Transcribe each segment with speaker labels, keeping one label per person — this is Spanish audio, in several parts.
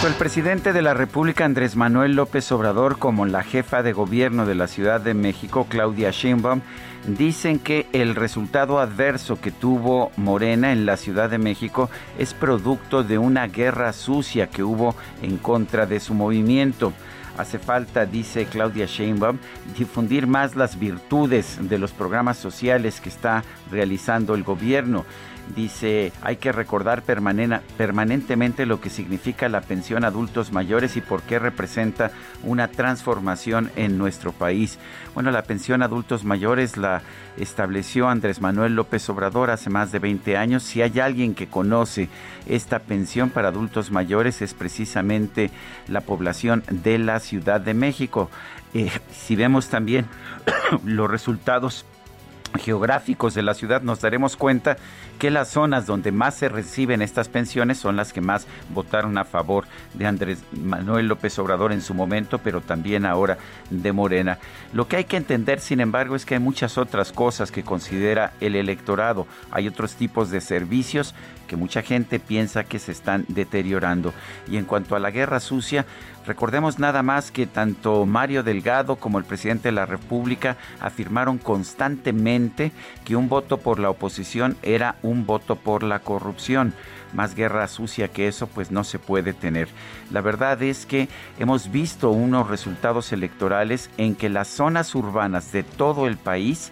Speaker 1: Tanto el presidente de la República, Andrés Manuel López Obrador, como la jefa de gobierno de la Ciudad de México, Claudia Sheinbaum, dicen que el resultado adverso que tuvo Morena en la Ciudad de México es producto de una guerra sucia que hubo en contra de su movimiento. Hace falta, dice Claudia Sheinbaum, difundir más las virtudes de los programas sociales que está realizando el gobierno. Dice, hay que recordar permanentemente lo que significa la pensión a adultos mayores y por qué representa una transformación en nuestro país. Bueno, la pensión a adultos mayores la estableció Andrés Manuel López Obrador hace más de 20 años. Si hay alguien que conoce esta pensión para adultos mayores es precisamente la población de la Ciudad de México. Eh, si vemos también los resultados geográficos de la ciudad nos daremos cuenta que las zonas donde más se reciben estas pensiones son las que más votaron a favor de Andrés Manuel López Obrador en su momento, pero también ahora de Morena. Lo que hay que entender, sin embargo, es que hay muchas otras cosas que considera el electorado. Hay otros tipos de servicios que mucha gente piensa que se están deteriorando. Y en cuanto a la guerra sucia, Recordemos nada más que tanto Mario Delgado como el presidente de la República afirmaron constantemente que un voto por la oposición era un voto por la corrupción. Más guerra sucia que eso pues no se puede tener. La verdad es que hemos visto unos resultados electorales en que las zonas urbanas de todo el país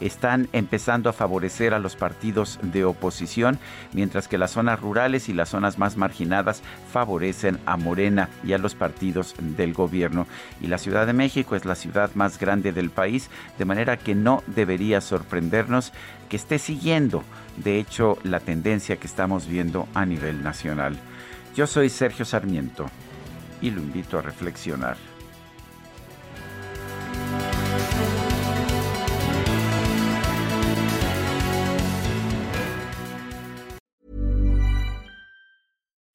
Speaker 1: están empezando a favorecer a los partidos de oposición, mientras que las zonas rurales y las zonas más marginadas favorecen a Morena y a los partidos del gobierno. Y la Ciudad de México es la ciudad más grande del país, de manera que no debería sorprendernos que esté siguiendo, de hecho, la tendencia que estamos viendo a nivel nacional. Yo soy Sergio Sarmiento y lo invito a reflexionar.